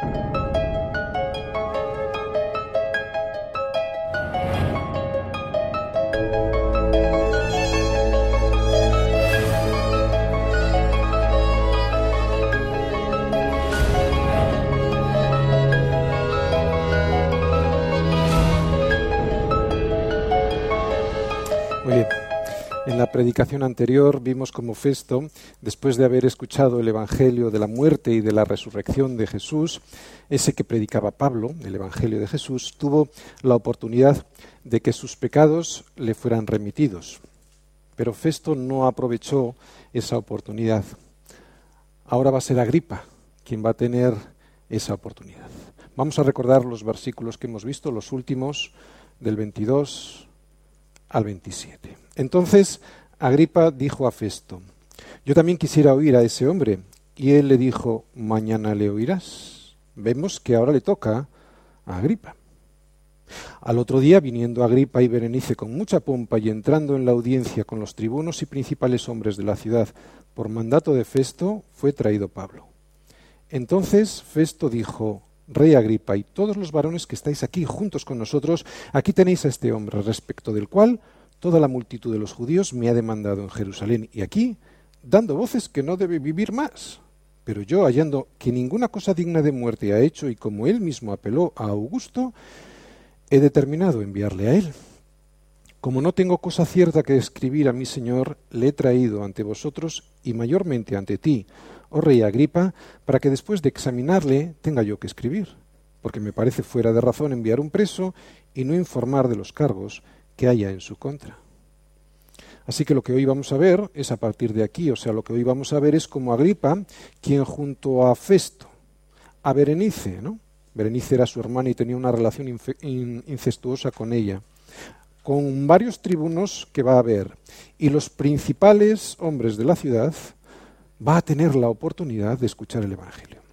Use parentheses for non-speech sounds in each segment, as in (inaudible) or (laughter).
Thank you. La predicación anterior vimos como Festo, después de haber escuchado el Evangelio de la muerte y de la resurrección de Jesús, ese que predicaba Pablo, el Evangelio de Jesús, tuvo la oportunidad de que sus pecados le fueran remitidos. Pero Festo no aprovechó esa oportunidad. Ahora va a ser Agripa quien va a tener esa oportunidad. Vamos a recordar los versículos que hemos visto, los últimos, del 22 al 27. Entonces Agripa dijo a Festo, yo también quisiera oír a ese hombre. Y él le dijo, mañana le oirás. Vemos que ahora le toca a Agripa. Al otro día, viniendo Agripa y Berenice con mucha pompa y entrando en la audiencia con los tribunos y principales hombres de la ciudad, por mandato de Festo, fue traído Pablo. Entonces Festo dijo, Rey Agripa y todos los varones que estáis aquí juntos con nosotros, aquí tenéis a este hombre, respecto del cual toda la multitud de los judíos me ha demandado en Jerusalén y aquí, dando voces que no debe vivir más. Pero yo, hallando que ninguna cosa digna de muerte ha hecho y como él mismo apeló a Augusto, he determinado enviarle a él. Como no tengo cosa cierta que escribir a mi Señor, le he traído ante vosotros y mayormente ante ti, oh rey Agripa, para que después de examinarle tenga yo que escribir, porque me parece fuera de razón enviar un preso y no informar de los cargos que haya en su contra. Así que lo que hoy vamos a ver es a partir de aquí, o sea, lo que hoy vamos a ver es como Agripa, quien junto a Festo, a Berenice, ¿no? Berenice era su hermana y tenía una relación incestuosa con ella, con varios tribunos que va a haber, y los principales hombres de la ciudad, va a tener la oportunidad de escuchar el Evangelio.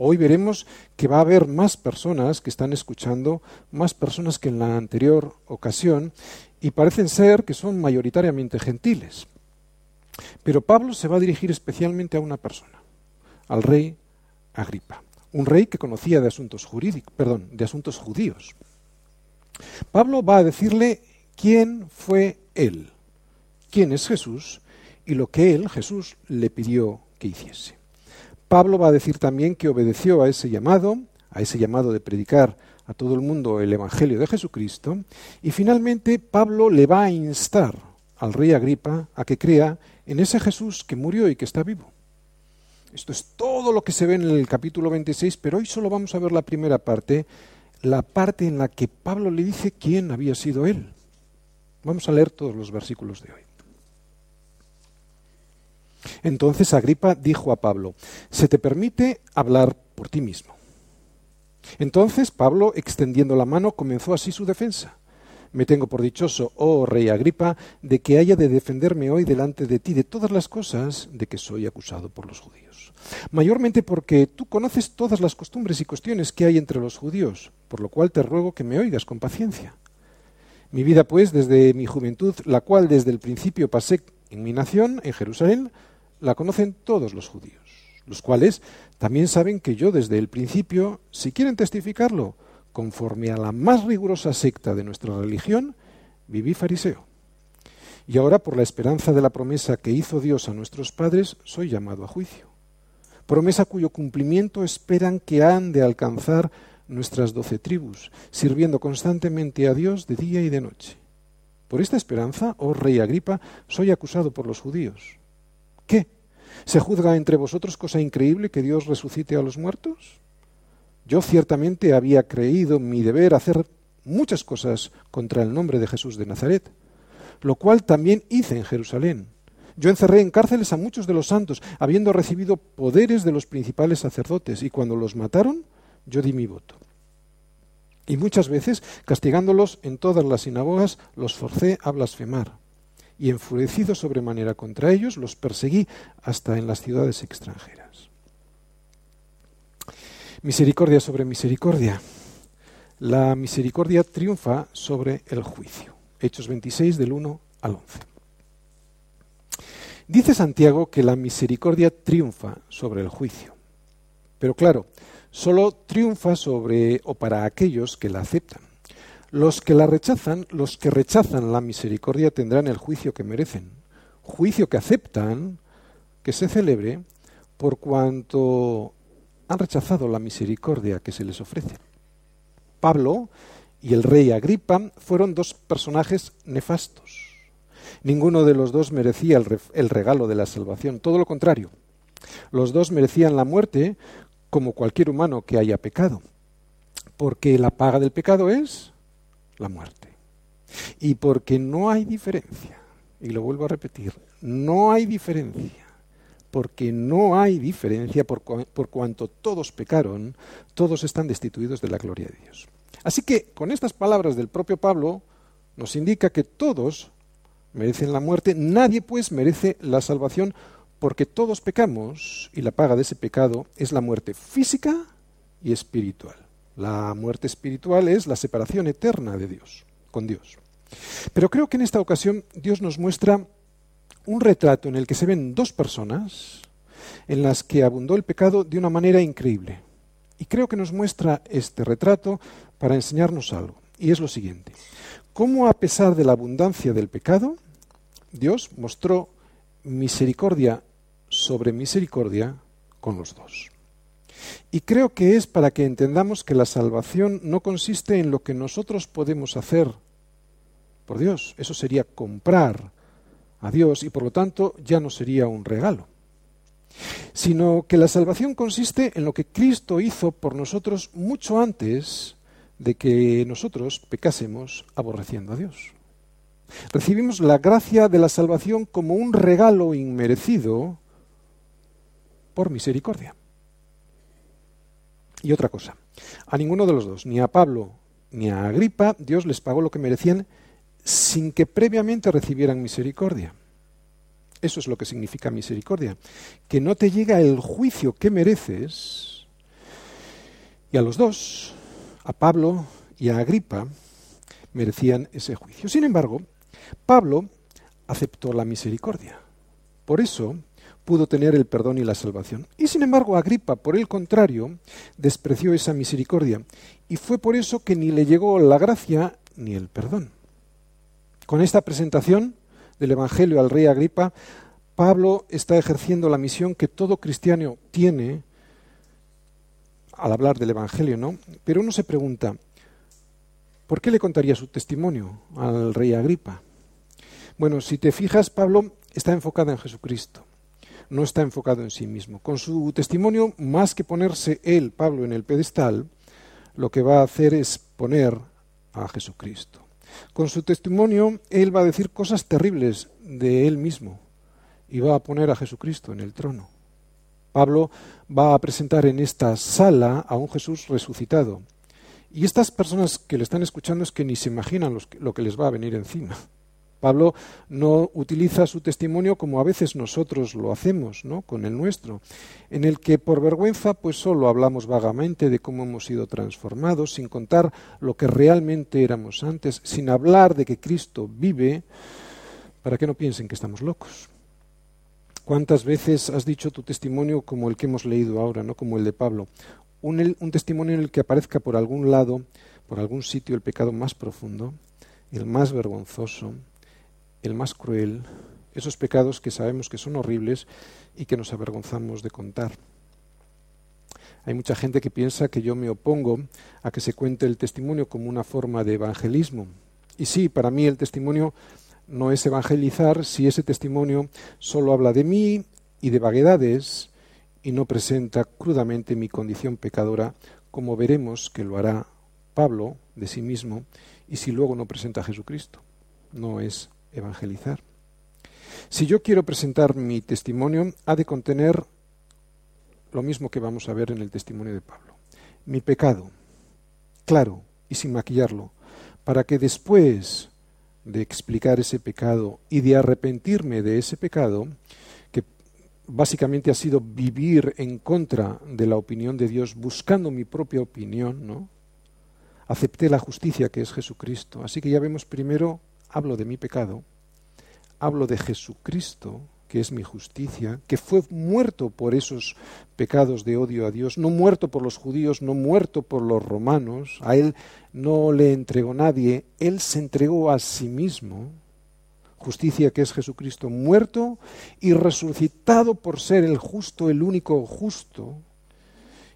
Hoy veremos que va a haber más personas que están escuchando, más personas que en la anterior ocasión, y parecen ser que son mayoritariamente gentiles. Pero Pablo se va a dirigir especialmente a una persona, al rey Agripa, un rey que conocía de asuntos jurídicos, perdón, de asuntos judíos. Pablo va a decirle quién fue él, quién es Jesús y lo que él, Jesús, le pidió que hiciese. Pablo va a decir también que obedeció a ese llamado, a ese llamado de predicar a todo el mundo el Evangelio de Jesucristo, y finalmente Pablo le va a instar al rey Agripa a que crea en ese Jesús que murió y que está vivo. Esto es todo lo que se ve en el capítulo 26, pero hoy solo vamos a ver la primera parte, la parte en la que Pablo le dice quién había sido él. Vamos a leer todos los versículos de hoy. Entonces Agripa dijo a Pablo, se te permite hablar por ti mismo. Entonces Pablo, extendiendo la mano, comenzó así su defensa. Me tengo por dichoso, oh rey Agripa, de que haya de defenderme hoy delante de ti de todas las cosas de que soy acusado por los judíos. Mayormente porque tú conoces todas las costumbres y cuestiones que hay entre los judíos, por lo cual te ruego que me oigas con paciencia. Mi vida, pues, desde mi juventud, la cual desde el principio pasé en mi nación, en Jerusalén, la conocen todos los judíos, los cuales también saben que yo desde el principio, si quieren testificarlo, conforme a la más rigurosa secta de nuestra religión, viví fariseo. Y ahora, por la esperanza de la promesa que hizo Dios a nuestros padres, soy llamado a juicio. Promesa cuyo cumplimiento esperan que han de alcanzar nuestras doce tribus, sirviendo constantemente a Dios de día y de noche. Por esta esperanza, oh rey Agripa, soy acusado por los judíos. ¿Se juzga entre vosotros cosa increíble que Dios resucite a los muertos? Yo ciertamente había creído mi deber hacer muchas cosas contra el nombre de Jesús de Nazaret, lo cual también hice en Jerusalén. Yo encerré en cárceles a muchos de los santos, habiendo recibido poderes de los principales sacerdotes, y cuando los mataron, yo di mi voto. Y muchas veces, castigándolos en todas las sinagogas, los forcé a blasfemar y enfurecido sobremanera contra ellos, los perseguí hasta en las ciudades extranjeras. Misericordia sobre misericordia. La misericordia triunfa sobre el juicio. Hechos 26 del 1 al 11. Dice Santiago que la misericordia triunfa sobre el juicio. Pero claro, solo triunfa sobre o para aquellos que la aceptan. Los que la rechazan, los que rechazan la misericordia tendrán el juicio que merecen. Juicio que aceptan que se celebre por cuanto han rechazado la misericordia que se les ofrece. Pablo y el rey Agripa fueron dos personajes nefastos. Ninguno de los dos merecía el, regalo de la salvación, todo lo contrario. Los dos merecían la muerte como cualquier humano que haya pecado, porque la paga del pecado es la muerte. Y porque no hay diferencia, y lo vuelvo a repetir, no hay diferencia, porque no hay diferencia por, por cuanto todos pecaron, todos están destituidos de la gloria de Dios. Así que con estas palabras del propio Pablo nos indica que todos merecen la muerte, nadie pues merece la salvación porque todos pecamos y la paga de ese pecado es la muerte física y espiritual. La muerte espiritual es la separación eterna de Dios, con Dios. Pero creo que en esta ocasión Dios nos muestra un retrato en el que se ven dos personas en las que abundó el pecado de una manera increíble. Y creo que nos muestra este retrato para enseñarnos algo. Y es lo siguiente. Cómo a pesar de la abundancia del pecado, Dios mostró misericordia sobre misericordia con los dos. Y creo que es para que entendamos que la salvación no consiste en lo que nosotros podemos hacer por Dios. Eso sería comprar a Dios y por lo tanto ya no sería un regalo sino que la salvación consiste en lo que Cristo hizo por nosotros mucho antes de que nosotros pecásemos aborreciendo a Dios. Recibimos la gracia de la salvación como un regalo inmerecido por misericordia. Y otra cosa, a ninguno de los dos, ni a Pablo ni a Agripa, Dios les pagó lo que merecían sin que previamente recibieran misericordia. Eso es lo que significa misericordia, que no te llega el juicio que mereces. Y a los dos, a Pablo y a Agripa, merecían ese juicio. Sin embargo, Pablo aceptó la misericordia. Por eso pudo tener el perdón y la salvación. Y sin embargo, Agripa, por el contrario, despreció esa misericordia. Y fue por eso que ni le llegó la gracia ni el perdón. Con esta presentación, del Evangelio al rey Agripa, Pablo está ejerciendo la misión que todo cristiano tiene al hablar del Evangelio, ¿no? Pero uno se pregunta, ¿por qué le contaría su testimonio al rey Agripa? Bueno, si te fijas, Pablo está enfocado en Jesucristo, no está enfocado en sí mismo. Con su testimonio, más que ponerse él, Pablo, en el pedestal, lo que va a hacer es poner a Jesucristo. Con su testimonio, él va a decir cosas terribles de él mismo y va a poner a Jesucristo en el trono. Pablo va a presentar en esta sala a un Jesús resucitado. Y estas personas que le están escuchando es que ni se imaginan lo que les va a venir encima. Pablo no utiliza su testimonio como a veces nosotros lo hacemos, ¿no? con el nuestro, en el que por vergüenza pues solo hablamos vagamente de cómo hemos sido transformados, sin contar lo que realmente éramos antes, sin hablar de que Cristo vive, para que no piensen que estamos locos. ¿Cuántas veces has dicho tu testimonio como el que hemos leído ahora, no como el de Pablo? Un, un testimonio en el que aparezca por algún lado, por algún sitio, el pecado más profundo, el más vergonzoso, el más cruel, esos pecados que sabemos que son horribles y que nos avergonzamos de contar. Hay mucha gente que piensa que yo me opongo a que se cuente el testimonio como una forma de evangelismo. Y sí, para mí el testimonio no es evangelizar si ese testimonio solo habla de mí y de vaguedades y no presenta crudamente mi condición pecadora, como veremos que lo hará Pablo de sí mismo, y si luego no presenta a Jesucristo. No es evangelizar. Si yo quiero presentar mi testimonio, ha de contener lo mismo que vamos a ver en el testimonio de Pablo. Mi pecado, claro y sin maquillarlo, para que después de explicar ese pecado y de arrepentirme de ese pecado, que básicamente ha sido vivir en contra de la opinión de Dios, buscando mi propia opinión, ¿no? Acepté la justicia que es Jesucristo. Así que ya vemos primero hablo de mi pecado, hablo de Jesucristo que es mi justicia, que fue muerto por esos pecados de odio a Dios, no muerto por los judíos, no muerto por los romanos, a Él no le entregó nadie, Él se entregó a sí mismo, justicia que es Jesucristo muerto y resucitado por ser el justo, el único justo,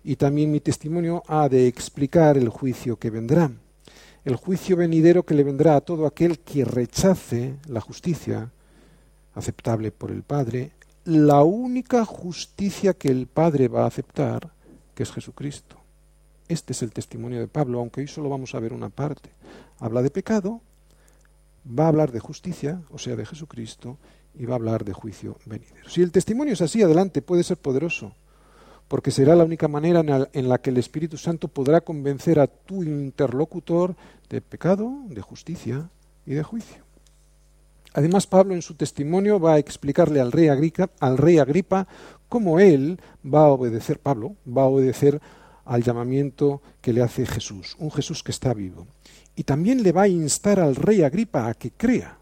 y también mi testimonio ha de explicar el juicio que vendrá, el juicio venidero que le vendrá a todo aquel que rechace la justicia aceptable por el Padre, la única justicia que el Padre va a aceptar, que es Jesucristo. Este es el testimonio de Pablo, aunque hoy solo vamos a ver una parte. Habla de pecado, va a hablar de justicia, o sea, de Jesucristo, y va a hablar de juicio venidero. Si el testimonio es así, adelante, puede ser poderoso, porque será la única manera en la que el Espíritu Santo podrá convencer a tu interlocutor de pecado, de justicia y de juicio. Además, Pablo en su testimonio va a explicarle al rey, Agripa, al rey Agripa cómo él va a obedecer, Pablo va a obedecer al llamamiento que le hace Jesús, un Jesús que está vivo. Y también le va a instar al rey Agripa a que crea.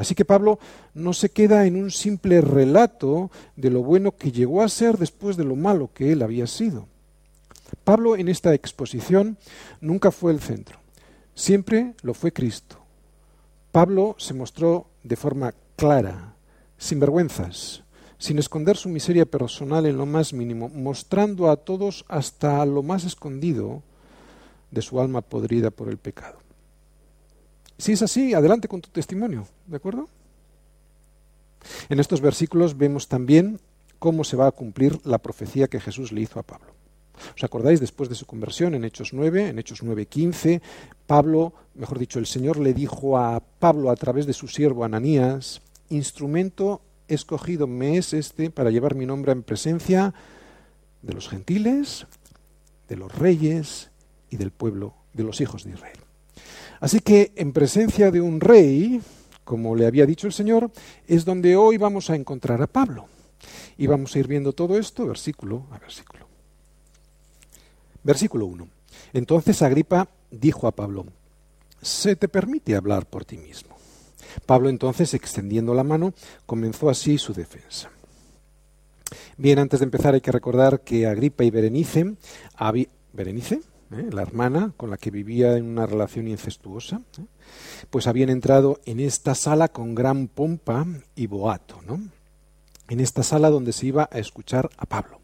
Así que Pablo no se queda en un simple relato de lo bueno que llegó a ser después de lo malo que él había sido. Pablo en esta exposición nunca fue el centro, siempre lo fue Cristo. Pablo se mostró de forma clara, sin vergüenzas, sin esconder su miseria personal en lo más mínimo, mostrando a todos hasta lo más escondido de su alma podrida por el pecado. Si es así, adelante con tu testimonio, ¿de acuerdo? En estos versículos vemos también cómo se va a cumplir la profecía que Jesús le hizo a Pablo. ¿Os acordáis después de su conversión en Hechos 9, en Hechos 9:15, Pablo, mejor dicho, el Señor le dijo a Pablo a través de su siervo Ananías, instrumento escogido me es este para llevar mi nombre en presencia de los gentiles, de los reyes y del pueblo de los hijos de Israel. Así que en presencia de un rey, como le había dicho el Señor, es donde hoy vamos a encontrar a Pablo. Y vamos a ir viendo todo esto versículo a versículo. Versículo 1. Entonces Agripa dijo a Pablo, se te permite hablar por ti mismo. Pablo entonces, extendiendo la mano, comenzó así su defensa. Bien, antes de empezar hay que recordar que Agripa y Berenice, Berenice, ¿eh? la hermana con la que vivía en una relación incestuosa, ¿eh? pues habían entrado en esta sala con gran pompa y boato, ¿no? En esta sala donde se iba a escuchar a Pablo.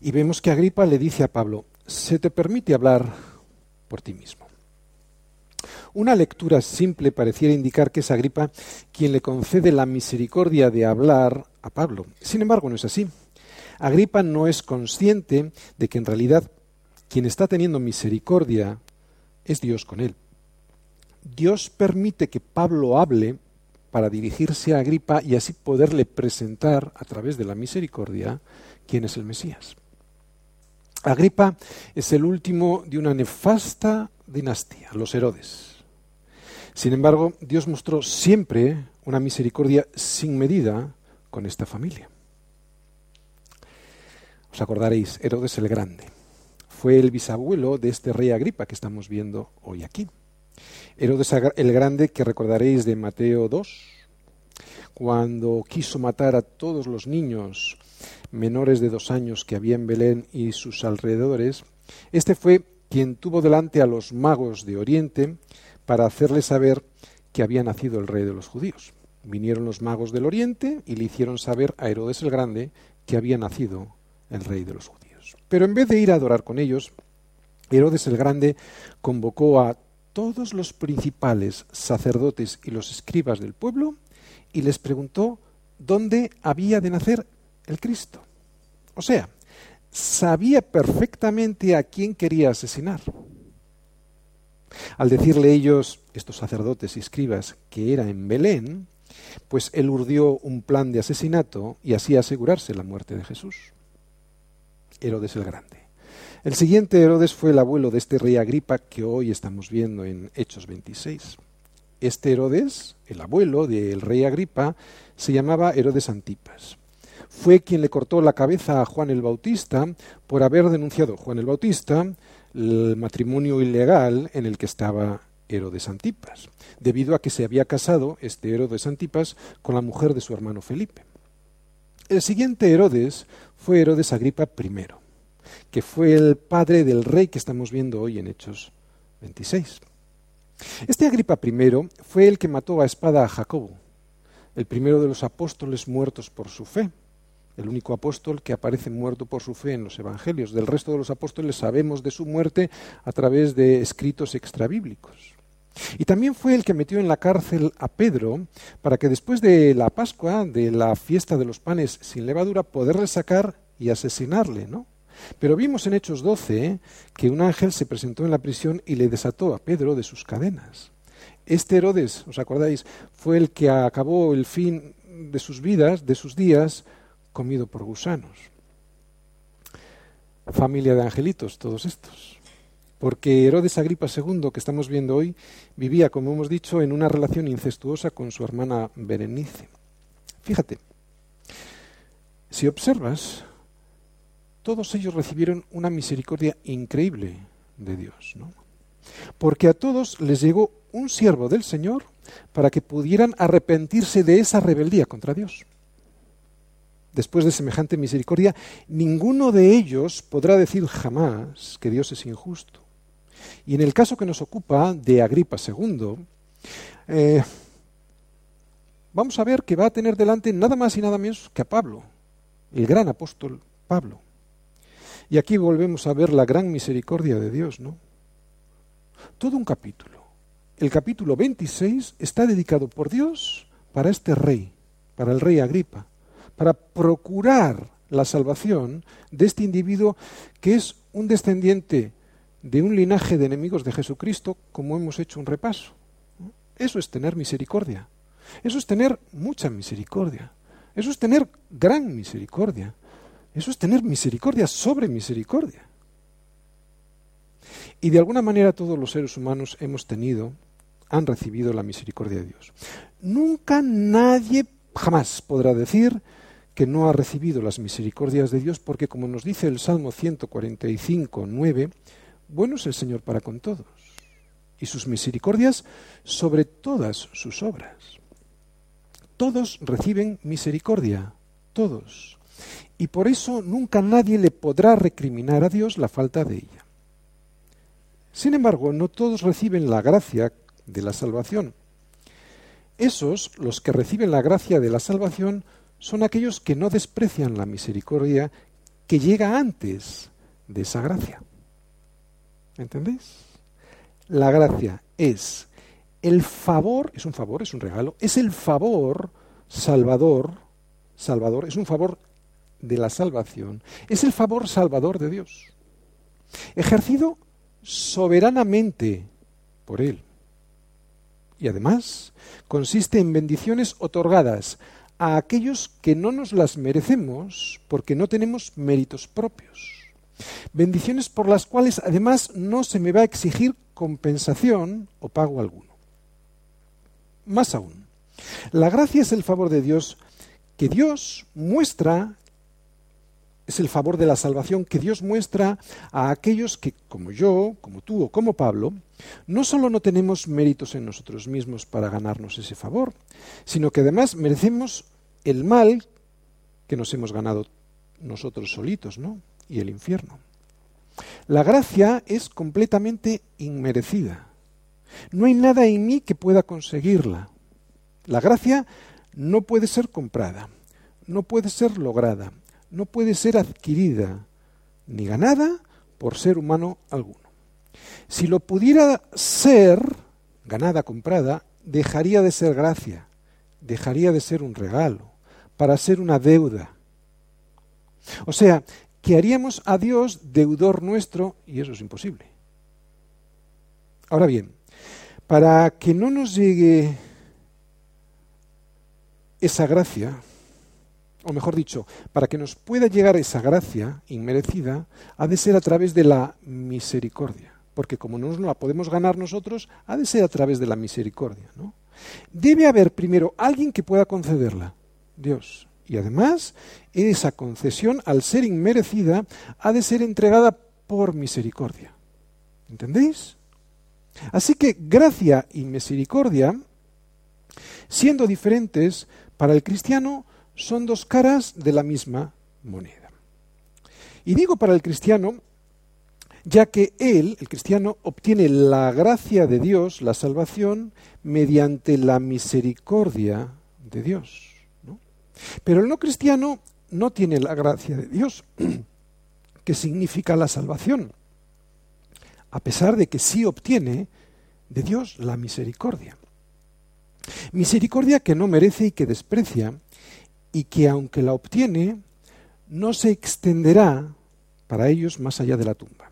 Y vemos que Agripa le dice a Pablo, se te permite hablar por ti mismo. Una lectura simple pareciera indicar que es Agripa quien le concede la misericordia de hablar a Pablo. Sin embargo, no es así. Agripa no es consciente de que en realidad quien está teniendo misericordia es Dios con él. Dios permite que Pablo hable para dirigirse a Agripa y así poderle presentar a través de la misericordia quién es el Mesías. Agripa es el último de una nefasta dinastía, los Herodes. Sin embargo, Dios mostró siempre una misericordia sin medida con esta familia. Os acordaréis, Herodes el Grande. Fue el bisabuelo de este rey Agripa que estamos viendo hoy aquí. Herodes el Grande, que recordaréis de Mateo 2, cuando quiso matar a todos los niños menores de dos años que había en Belén y sus alrededores, este fue quien tuvo delante a los magos de Oriente para hacerles saber que había nacido el rey de los judíos. Vinieron los magos del Oriente y le hicieron saber a Herodes el Grande que había nacido el rey de los judíos. Pero en vez de ir a adorar con ellos, Herodes el Grande convocó a todos los principales sacerdotes y los escribas del pueblo y les preguntó dónde había de nacer el Cristo. O sea, sabía perfectamente a quién quería asesinar. Al decirle ellos, estos sacerdotes y escribas, que era en Belén, pues él urdió un plan de asesinato y así asegurarse la muerte de Jesús. Herodes el Grande. El siguiente Herodes fue el abuelo de este rey Agripa que hoy estamos viendo en Hechos 26. Este Herodes, el abuelo del rey Agripa, se llamaba Herodes Antipas fue quien le cortó la cabeza a Juan el Bautista por haber denunciado Juan el Bautista el matrimonio ilegal en el que estaba Herodes Antipas, debido a que se había casado este Herodes Antipas con la mujer de su hermano Felipe. El siguiente Herodes fue Herodes Agripa I, que fue el padre del rey que estamos viendo hoy en Hechos 26. Este Agripa I fue el que mató a espada a Jacobo, el primero de los apóstoles muertos por su fe, el único apóstol que aparece muerto por su fe en los evangelios. Del resto de los apóstoles sabemos de su muerte a través de escritos extrabíblicos. Y también fue el que metió en la cárcel a Pedro para que después de la Pascua, de la fiesta de los panes sin levadura, poderle sacar y asesinarle, ¿no? Pero vimos en Hechos 12 que un ángel se presentó en la prisión y le desató a Pedro de sus cadenas. Este Herodes, ¿os acordáis? Fue el que acabó el fin de sus vidas, de sus días, comido por gusanos. Familia de angelitos, todos estos. Porque Herodes Agripa II, que estamos viendo hoy, vivía, como hemos dicho, en una relación incestuosa con su hermana Berenice. Fíjate, si observas, todos ellos recibieron una misericordia increíble de Dios, ¿no? Porque a todos les llegó un siervo del Señor para que pudieran arrepentirse de esa rebeldía contra Dios. Después de semejante misericordia, ninguno de ellos podrá decir jamás que Dios es injusto. Y en el caso que nos ocupa de Agripa II, eh, vamos a ver que va a tener delante nada más y nada menos que a Pablo, el gran apóstol Pablo. Y aquí volvemos a ver la gran misericordia de Dios, ¿no? Todo un capítulo. El capítulo 26 está dedicado por Dios para este rey, para el rey Agripa, para procurar la salvación de este individuo que es un descendiente de un linaje de enemigos de Jesucristo, como hemos hecho un repaso. Eso es tener misericordia. Eso es tener mucha misericordia. Eso es tener gran misericordia. Eso es tener misericordia sobre misericordia. Y de alguna manera todos los seres humanos hemos tenido, han recibido la misericordia de Dios. Nunca nadie jamás podrá decir que no ha recibido las misericordias de Dios porque como nos dice el Salmo 145, 9, bueno es el Señor para con todos y sus misericordias sobre todas sus obras. Todos reciben misericordia, todos y por eso nunca nadie le podrá recriminar a Dios la falta de ella. Sin embargo, no todos reciben la gracia de la salvación. Esos, los que reciben la gracia de la salvación, son aquellos que no desprecian la misericordia que llega antes de esa gracia. ¿Entendéis? La gracia es el favor, es un favor, es un regalo, es el favor salvador, salvador, es un favor de la salvación es el favor salvador de Dios, ejercido soberanamente por Él. Y además consiste en bendiciones otorgadas a aquellos que no nos las merecemos porque no tenemos méritos propios. Bendiciones por las cuales además no se me va a exigir compensación o pago alguno. Más aún, la gracia es el favor de Dios que Dios muestra es el favor de la salvación que Dios muestra a aquellos que, como yo, como tú o como Pablo, no solo no tenemos méritos en nosotros mismos para ganarnos ese favor, sino que además merecemos el mal que nos hemos ganado nosotros solitos, ¿no? Y el infierno. La gracia es completamente inmerecida. No hay nada en mí que pueda conseguirla. La gracia no puede ser comprada, no puede ser lograda, no puede ser adquirida ni ganada por ser humano alguno. Si lo pudiera ser, ganada, comprada, dejaría de ser gracia, dejaría de ser un regalo, para ser una deuda. O sea, que haríamos a Dios deudor nuestro y eso es imposible. Ahora bien, para que no nos llegue esa gracia, o mejor dicho, para que nos pueda llegar esa gracia inmerecida, ha de ser a través de la misericordia. Porque como no nos la podemos ganar nosotros, ha de ser a través de la misericordia. ¿no? Debe haber primero alguien que pueda concederla, Dios. Y además, esa concesión, al ser inmerecida, ha de ser entregada por misericordia. ¿Entendéis? Así que gracia y misericordia, siendo diferentes, para el cristiano son dos caras de la misma moneda. Y digo para el cristiano, ya que él, el cristiano, obtiene la gracia de Dios, la salvación, mediante la misericordia de Dios. Pero el no cristiano no tiene la gracia de Dios, que significa la salvación, a pesar de que sí obtiene de Dios la misericordia. Misericordia que no merece y que desprecia, y que aunque la obtiene, no se extenderá para ellos más allá de la tumba.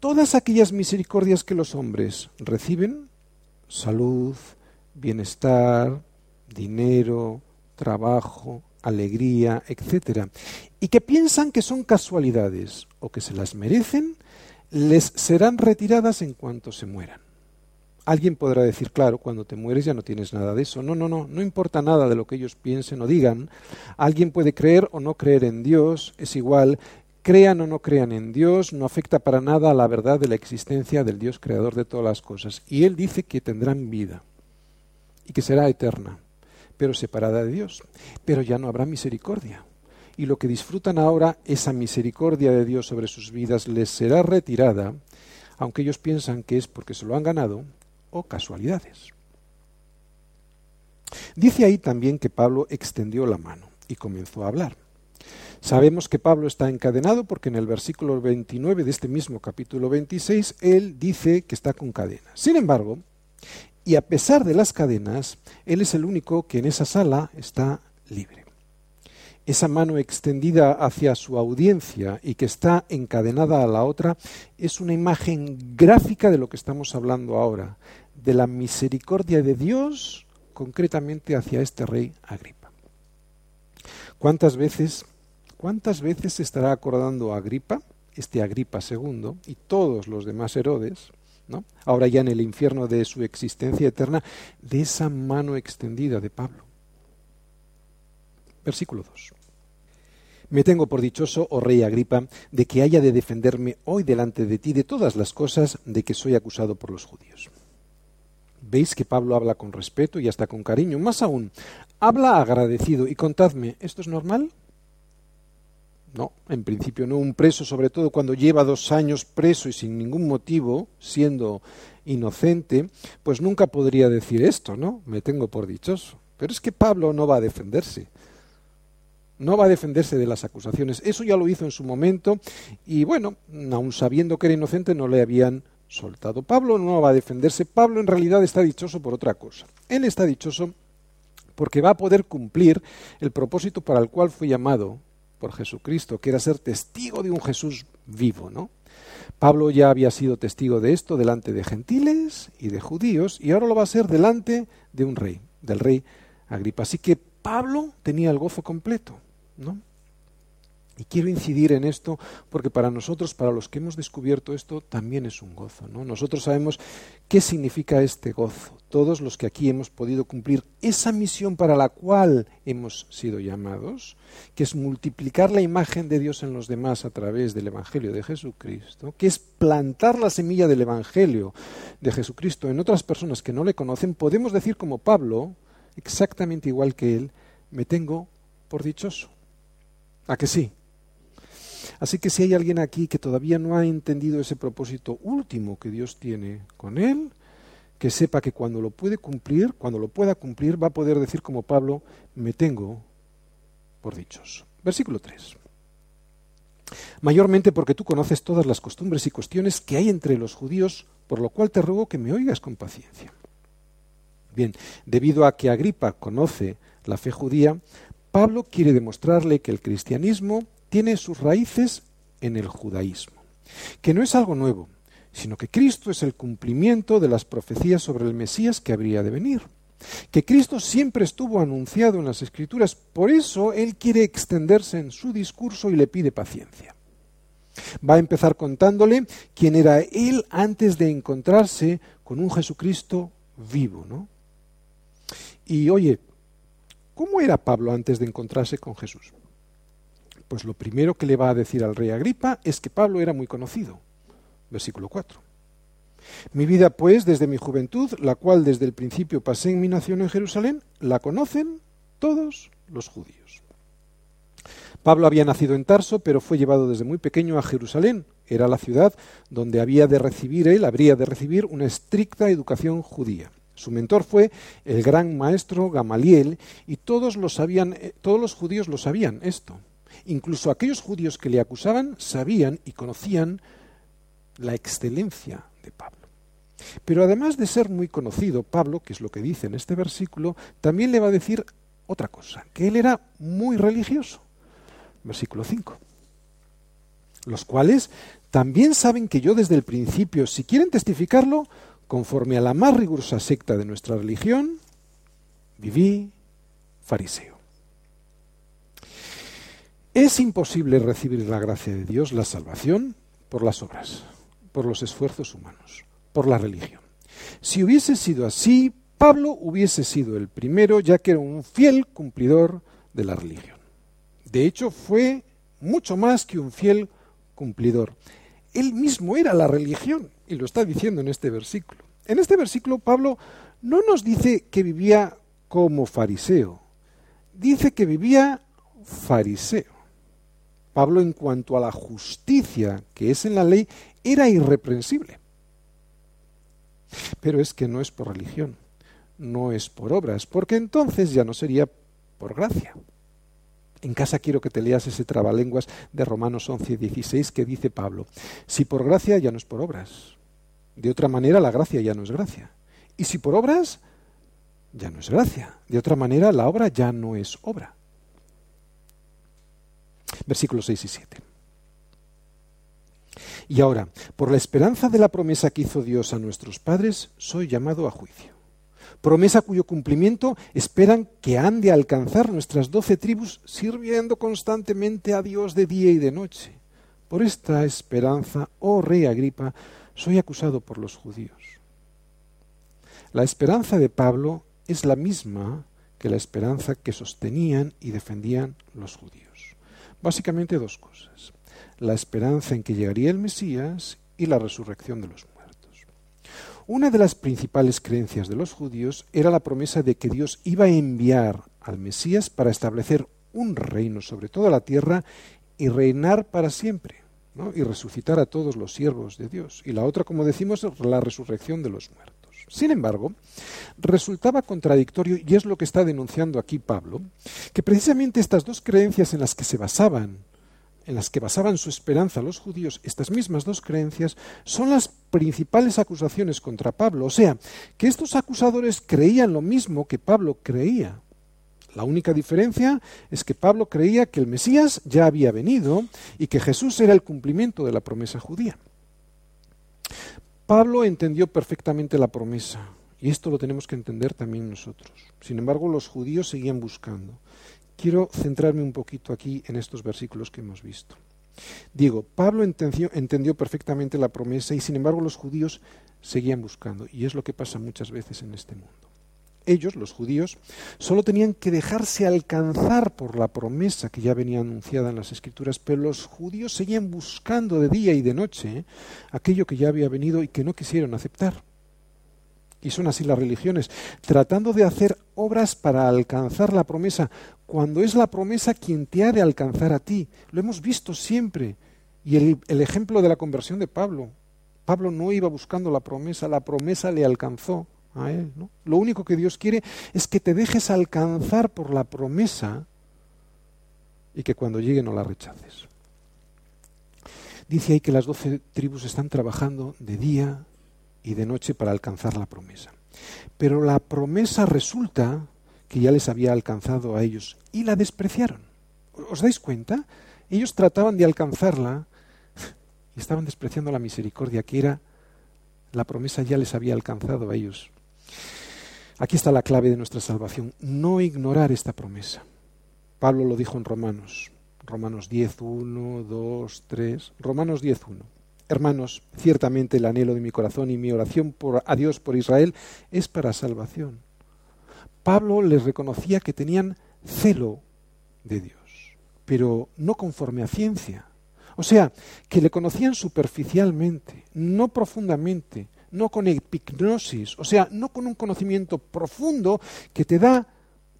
Todas aquellas misericordias que los hombres reciben, salud, bienestar, dinero, trabajo, alegría, etc., y que piensan que son casualidades o que se las merecen, les serán retiradas en cuanto se mueran. Alguien podrá decir, claro, cuando te mueres ya no tienes nada de eso. No, no, no, no importa nada de lo que ellos piensen o digan. Alguien puede creer o no creer en Dios, es igual. Crean o no crean en Dios, no afecta para nada a la verdad de la existencia del Dios creador de todas las cosas. Y Él dice que tendrán vida y que será eterna, pero separada de Dios. Pero ya no habrá misericordia. Y lo que disfrutan ahora, esa misericordia de Dios sobre sus vidas, les será retirada, aunque ellos piensan que es porque se lo han ganado o casualidades. Dice ahí también que Pablo extendió la mano y comenzó a hablar. Sabemos que Pablo está encadenado porque en el versículo 29 de este mismo capítulo 26 él dice que está con cadenas. Sin embargo, y a pesar de las cadenas, él es el único que en esa sala está libre. Esa mano extendida hacia su audiencia y que está encadenada a la otra es una imagen gráfica de lo que estamos hablando ahora, de la misericordia de Dios concretamente hacia este rey Agripa. ¿Cuántas veces, cuántas veces se estará acordando Agripa, este Agripa II y todos los demás Herodes, ahora ya en el infierno de su existencia eterna, de esa mano extendida de Pablo. Versículo 2. Me tengo por dichoso, oh rey Agripa, de que haya de defenderme hoy delante de ti de todas las cosas de que soy acusado por los judíos. Veis que Pablo habla con respeto y hasta con cariño. Más aún, habla agradecido. Y contadme, ¿esto es normal? No, en principio no. Un preso, sobre todo cuando lleva dos años preso y sin ningún motivo, siendo inocente, pues nunca podría decir esto, ¿no? Me tengo por dichoso. Pero es que Pablo no va a defenderse. No va a defenderse de las acusaciones. Eso ya lo hizo en su momento y bueno, aun sabiendo que era inocente no le habían soltado. Pablo no va a defenderse. Pablo en realidad está dichoso por otra cosa. Él está dichoso porque va a poder cumplir el propósito para el cual fue llamado por Jesucristo, que era ser testigo de un Jesús vivo, ¿no? Pablo ya había sido testigo de esto delante de gentiles y de judíos, y ahora lo va a ser delante de un rey, del rey Agripa. Así que Pablo tenía el gozo completo, ¿no? Y quiero incidir en esto porque para nosotros, para los que hemos descubierto esto, también es un gozo. ¿no? Nosotros sabemos qué significa este gozo. Todos los que aquí hemos podido cumplir esa misión para la cual hemos sido llamados, que es multiplicar la imagen de Dios en los demás a través del Evangelio de Jesucristo, que es plantar la semilla del Evangelio de Jesucristo en otras personas que no le conocen, podemos decir como Pablo, exactamente igual que él, me tengo por dichoso. ¿A que sí? Así que si hay alguien aquí que todavía no ha entendido ese propósito último que Dios tiene con él, que sepa que cuando lo puede cumplir, cuando lo pueda cumplir, va a poder decir como Pablo, me tengo por dichoso. Versículo 3. Mayormente porque tú conoces todas las costumbres y cuestiones que hay entre los judíos, por lo cual te ruego que me oigas con paciencia. Bien, debido a que Agripa conoce la fe judía, Pablo quiere demostrarle que el cristianismo tiene sus raíces en el judaísmo, que no es algo nuevo, sino que Cristo es el cumplimiento de las profecías sobre el Mesías que habría de venir, que Cristo siempre estuvo anunciado en las Escrituras, por eso Él quiere extenderse en su discurso y le pide paciencia. Va a empezar contándole quién era Él antes de encontrarse con un Jesucristo vivo, ¿no? Y oye, ¿cómo era Pablo antes de encontrarse con Jesús? Pues lo primero que le va a decir al rey Agripa es que Pablo era muy conocido. Versículo 4. Mi vida, pues, desde mi juventud, la cual desde el principio pasé en mi nación en Jerusalén, la conocen todos los judíos. Pablo había nacido en Tarso, pero fue llevado desde muy pequeño a Jerusalén. Era la ciudad donde había de recibir él, habría de recibir una estricta educación judía. Su mentor fue el gran maestro Gamaliel y todos lo sabían, eh, todos los judíos lo sabían esto. Incluso aquellos judíos que le acusaban sabían y conocían la excelencia de Pablo. Pero además de ser muy conocido, Pablo, que es lo que dice en este versículo, también le va a decir otra cosa, que él era muy religioso. Versículo 5. Los cuales también saben que yo desde el principio, si quieren testificarlo, conforme a la más rigurosa secta de nuestra religión, viví fariseo. Es imposible recibir la gracia de Dios, la salvación, por las obras, por los esfuerzos humanos, por la religión. Si hubiese sido así, Pablo hubiese sido el primero, ya que era un fiel cumplidor de la religión. De hecho, fue mucho más que un fiel cumplidor. Él mismo era la religión y lo está diciendo en este versículo. En este versículo Pablo no nos dice que vivía como fariseo, dice que vivía fariseo. Pablo en cuanto a la justicia que es en la ley era irreprensible. Pero es que no es por religión, no es por obras, porque entonces ya no sería por gracia. En casa quiero que te leas ese trabalenguas de Romanos 11, 16 que dice Pablo, si por gracia ya no es por obras, de otra manera la gracia ya no es gracia. Y si por obras, ya no es gracia. De otra manera la obra ya no es obra. Versículos 6 y 7. Y ahora, por la esperanza de la promesa que hizo Dios a nuestros padres, soy llamado a juicio. Promesa cuyo cumplimiento esperan que han de alcanzar nuestras doce tribus sirviendo constantemente a Dios de día y de noche. Por esta esperanza, oh rey Agripa, soy acusado por los judíos. La esperanza de Pablo es la misma que la esperanza que sostenían y defendían los judíos. Básicamente dos cosas. La esperanza en que llegaría el Mesías y la resurrección de los muertos. Una de las principales creencias de los judíos era la promesa de que Dios iba a enviar al Mesías para establecer un reino sobre toda la tierra y reinar para siempre y resucitar a todos los siervos de Dios. Y la otra, como decimos, la resurrección de los muertos. Sin embargo, resultaba contradictorio, y es lo que está denunciando aquí Pablo, que precisamente estas dos creencias en las que se basaban, en las que basaban su esperanza los judíos, estas mismas dos creencias, son las principales acusaciones contra Pablo. O sea, que estos acusadores creían lo mismo que Pablo creía. La única diferencia es que Pablo creía que el Mesías ya había venido y que Jesús era el cumplimiento de la promesa judía. Pablo entendió perfectamente la promesa, y esto lo tenemos que entender también nosotros. Sin embargo, los judíos seguían buscando. Quiero centrarme un poquito aquí en estos versículos que hemos visto. Digo, Pablo entendió, entendió, perfectamente la promesa y sin embargo los judíos seguían buscando. Y es lo que pasa muchas veces en este mundo ellos, los judíos, solo tenían que dejarse alcanzar por la promesa que ya venía anunciada en las Escrituras, pero los judíos seguían buscando de día y de noche aquello que ya había venido y que no quisieron aceptar. Y son así las religiones, tratando de hacer obras para alcanzar la promesa, cuando es la promesa quien te ha de alcanzar a ti. Lo hemos visto siempre. Y el, el ejemplo de la conversión de Pablo. Pablo no iba buscando la promesa, la promesa le alcanzó a Él. Lo único que Dios quiere es que te dejes alcanzar por la promesa y que cuando llegue no la rechaces. Dice ahí que las doce tribus están trabajando de día y de noche para alcanzar la promesa. Pero la promesa resulta que ya les había alcanzado a ellos y la despreciaron. ¿Os dais cuenta? Ellos trataban de alcanzarla y estaban despreciando la misericordia que era la promesa ya les había alcanzado a ellos. Aquí está la clave de nuestra salvación, no ignorar esta promesa. Pablo lo dijo en Romanos, Romanos 10, 1, 2, 3, Romanos 10, 1. Hermanos, ciertamente el anhelo de mi corazón y mi oración a Dios por Israel es para salvación. Pablo les reconocía que tenían celo de Dios, pero no conforme a ciencia. O sea, que le conocían superficialmente, no profundamente, no con epignosis, o sea, no con un conocimiento profundo que te da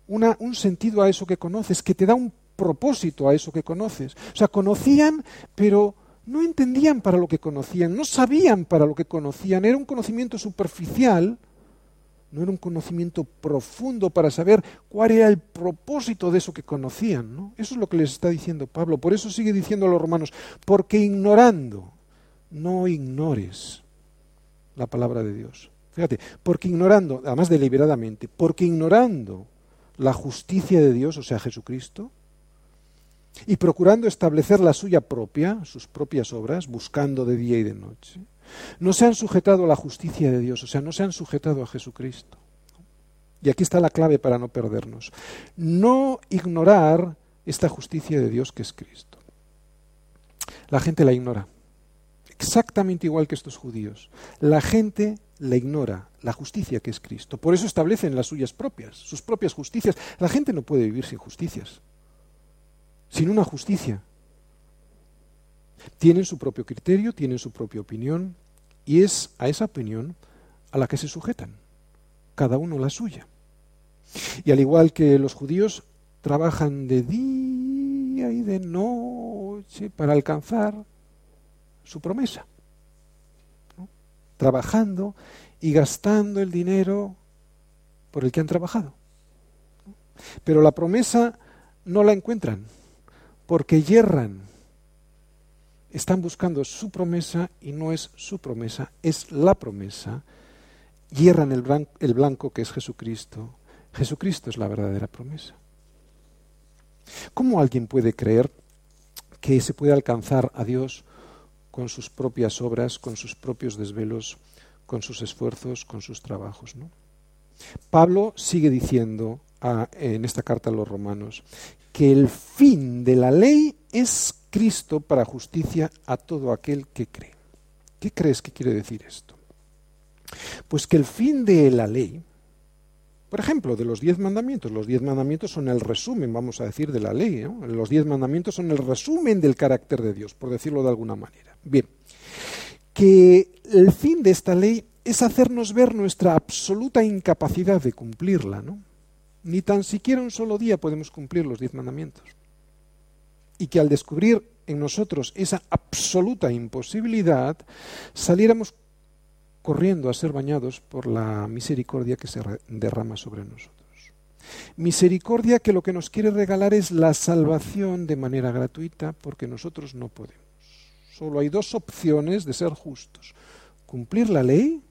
un sentido a eso que conoces, que te da un propósito a eso que conoces. O sea, conocían, pero no entendían para lo que conocían, no sabían para lo que conocían, era un conocimiento superficial, no era un conocimiento profundo para saber cuál era el propósito de eso que conocían. ¿no? Eso es lo que les está diciendo Pablo. Por eso sigue diciendo a los romanos, porque ignorando, no ignores la palabra de Dios. Fíjate, porque ignorando, además deliberadamente, porque ignorando la justicia de Dios, o sea, Jesucristo, y procurando establecer la suya propia, sus propias obras, buscando de día y de noche, no se han sujetado a la justicia de Dios, o sea, no se han sujetado a Jesucristo. Y aquí está la clave para no perdernos. No ignorar esta justicia de Dios que es Cristo. La gente la ignora. Exactamente igual que estos judíos. La gente la ignora, la justicia que es Cristo. Por eso establecen las suyas propias, sus propias justicias. La gente no puede vivir sin justicias, sin una justicia. Tienen su propio criterio, tienen su propia opinión, y es a esa opinión a la que se sujetan, cada uno la suya. Y al igual que los judíos trabajan de día y de noche para alcanzar su promesa, trabajando y gastando el dinero por el que han trabajado. Pero la promesa no la encuentran porque yerran están buscando su promesa y no es su promesa, es la promesa. Hierran el blanco, el blanco que es Jesucristo. Jesucristo es la verdadera promesa. ¿Cómo alguien puede creer que se puede alcanzar a Dios con sus propias obras, con sus propios desvelos, con sus esfuerzos, con sus trabajos? ¿no? Pablo sigue diciendo en esta carta a los romanos que el fin de la ley es Cristo para justicia a todo aquel que cree. ¿Qué crees que quiere decir esto? Pues que el fin de la ley, por ejemplo, de los diez mandamientos, los diez mandamientos son el resumen, vamos a decir, de la ley. Los diez mandamientos son el resumen del carácter de Dios, por decirlo de alguna manera. Bien, que el fin de esta ley es hacernos ver nuestra absoluta incapacidad de cumplirla, ¿no? Ni tan siquiera un solo día podemos cumplir los diez mandamientos y que al descubrir en nosotros esa absoluta imposibilidad, saliéramos corriendo a ser bañados por la misericordia que se derrama sobre nosotros. Misericordia que lo que nos quiere regalar es la salvación de manera gratuita porque nosotros no podemos. Solo hay dos opciones de ser justos. Cumplir la ley,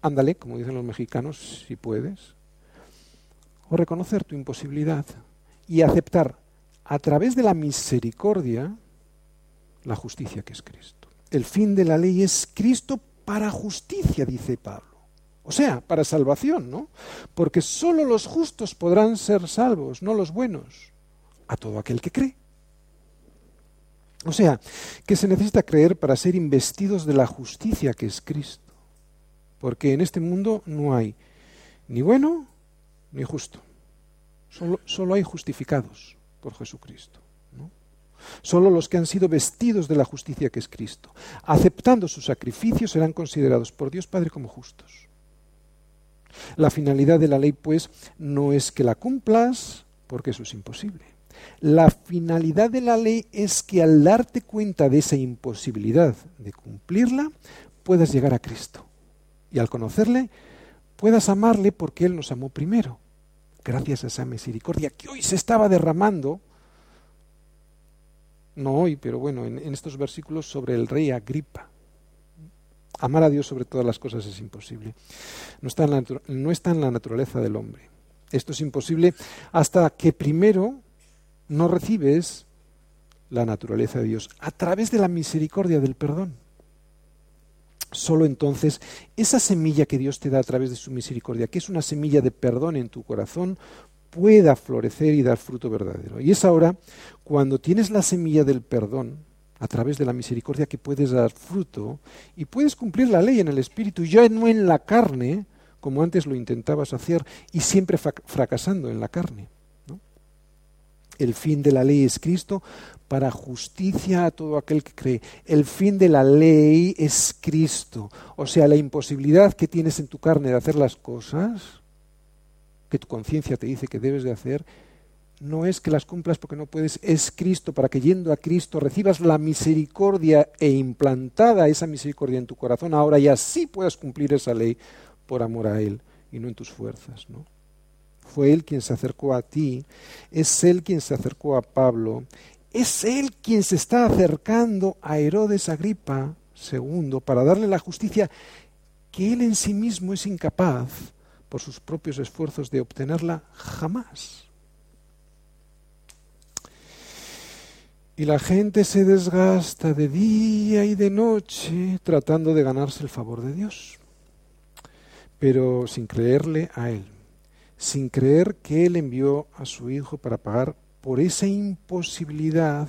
ándale, como dicen los mexicanos, si puedes, o reconocer tu imposibilidad y aceptar a través de la misericordia la justicia que es Cristo. El fin de la ley es Cristo para justicia, dice Pablo. O sea, para salvación, ¿no? Porque sólo los justos podrán ser salvos, no los buenos, a todo aquel que cree. O sea, que se necesita creer para ser investidos de la justicia que es Cristo. Porque en este mundo no hay ni bueno ni justo. Solo, solo hay justificados por Jesucristo. Solo los que han sido vestidos de la justicia que es Cristo, aceptando su sacrificio, serán considerados por Dios Padre como justos. La finalidad de la ley, pues, no es que la cumplas, porque eso es imposible. La finalidad de la ley es que al darte cuenta de esa imposibilidad de cumplirla, puedas llegar a Cristo. Y al conocerle, puedas amarle porque Él nos amó primero gracias a esa misericordia que hoy se estaba derramando, no hoy, pero bueno, en, estos versículos sobre el rey Agripa. Amar a Dios sobre todas las cosas es imposible. No está, en la, no está en la naturaleza del hombre. Esto es imposible hasta que primero no recibes la naturaleza de Dios a través de la misericordia del perdón. Solo entonces esa semilla que Dios te da a través de su misericordia, que es una semilla de perdón en tu corazón, pueda florecer y dar fruto verdadero. Y es ahora cuando tienes la semilla del perdón a través de la misericordia que puedes dar fruto y puedes cumplir la ley en el espíritu, ya no en la carne, como antes lo intentabas hacer y siempre fracasando en la carne. El fin de la ley es Cristo para justicia a todo aquel que cree. El fin de la ley es Cristo. O sea, la imposibilidad que tienes en tu carne de hacer las cosas, que tu conciencia te dice que debes de hacer, no es que las cumplas porque no puedes, es Cristo, para que yendo a Cristo recibas la misericordia e implantada esa misericordia en tu corazón, ahora y así puedas cumplir esa ley por amor a Él y no en tus fuerzas, ¿no? Fue Él quien se acercó a ti, es Él quien se acercó a Pablo, es Él quien se está acercando a Herodes Agripa II para darle la justicia que Él en sí mismo es incapaz, por sus propios esfuerzos, de obtenerla jamás. Y la gente se desgasta de día y de noche tratando de ganarse el favor de Dios, pero sin creerle a Él, sin creer que Él envió a su Hijo para pagar por esa imposibilidad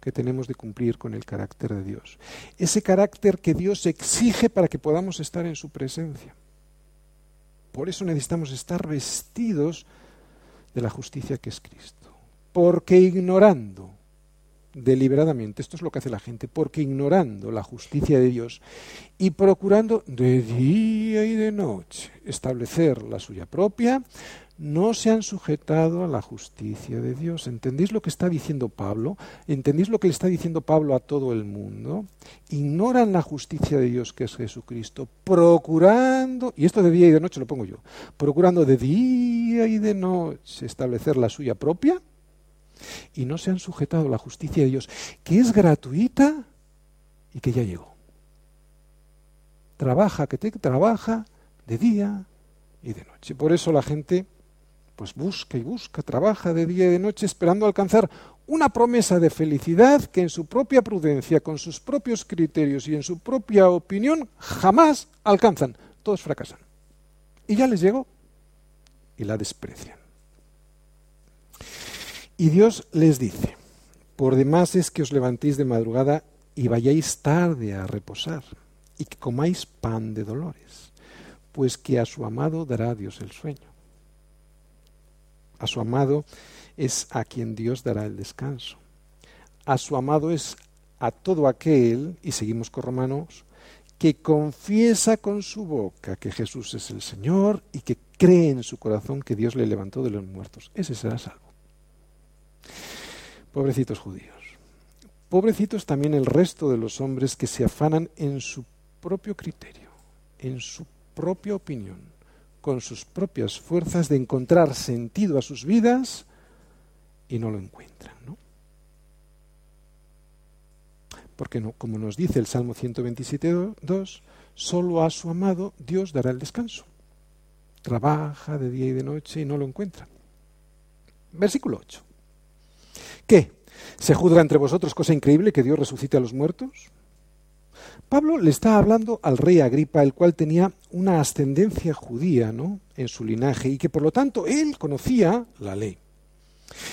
que tenemos de cumplir con el carácter de Dios, ese carácter que Dios exige para que podamos estar en su presencia. Por eso necesitamos estar vestidos de la justicia que es Cristo, porque ignorando deliberadamente, esto es lo que hace la gente, porque ignorando la justicia de Dios y procurando de día y de noche establecer la suya propia, no se han sujetado a la justicia de Dios. ¿Entendéis lo que está diciendo Pablo? ¿Entendéis lo que le está diciendo Pablo a todo el mundo? Ignoran la justicia de Dios que es Jesucristo, procurando, y esto de día y de noche lo pongo yo, procurando de día y de noche establecer la suya propia y no se han sujetado a la justicia de Dios, que es gratuita y que ya llegó. Trabaja, que te trabaja de día y de noche. Por eso la gente pues busca y busca, trabaja de día y de noche esperando alcanzar una promesa de felicidad que en su propia prudencia, con sus propios criterios y en su propia opinión jamás alcanzan. Todos fracasan. Y ya les llegó y la desprecian. Y Dios les dice, por demás es que os levantéis de madrugada y vayáis tarde a reposar, y que comáis pan de dolores, pues que a su amado dará Dios el sueño. A su amado es a quien Dios dará el descanso. A su amado es a todo aquel, y seguimos con Romanos, que confiesa con su boca que Jesús es el Señor y que cree en su corazón que Dios le levantó de los muertos. Ese será salvo. Pobrecitos judíos. Pobrecitos también el resto de los hombres que se afanan en su propio criterio, en su propia opinión, con sus propias fuerzas de encontrar sentido a sus vidas y no lo encuentran. ¿no? Porque no, como nos dice el Salmo 127.2, solo a su amado Dios dará el descanso. Trabaja de día y de noche y no lo encuentra. Versículo 8. ¿Qué? ¿Se juzga entre vosotros cosa increíble que Dios resucite a los muertos? Pablo le está hablando al rey Agripa, el cual tenía una ascendencia judía ¿no? en su linaje y que por lo tanto él conocía la ley.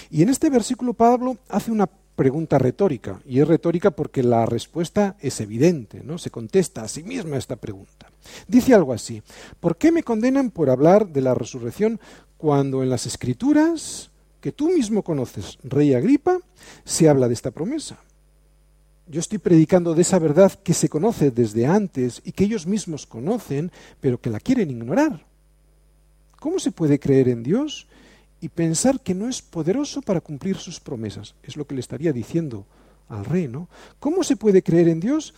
Y en este versículo Pablo hace una pregunta retórica, y es retórica porque la respuesta es evidente, ¿no? Se contesta a sí misma esta pregunta. Dice algo así: ¿Por qué me condenan por hablar de la resurrección cuando en las Escrituras que tú mismo conoces, rey Agripa, se habla de esta promesa. Yo estoy predicando de esa verdad que se conoce desde antes y que ellos mismos conocen, pero que la quieren ignorar. ¿Cómo se puede creer en Dios y pensar que no es poderoso para cumplir sus promesas? Es lo que le estaría diciendo al rey, ¿no? ¿Cómo se puede creer en Dios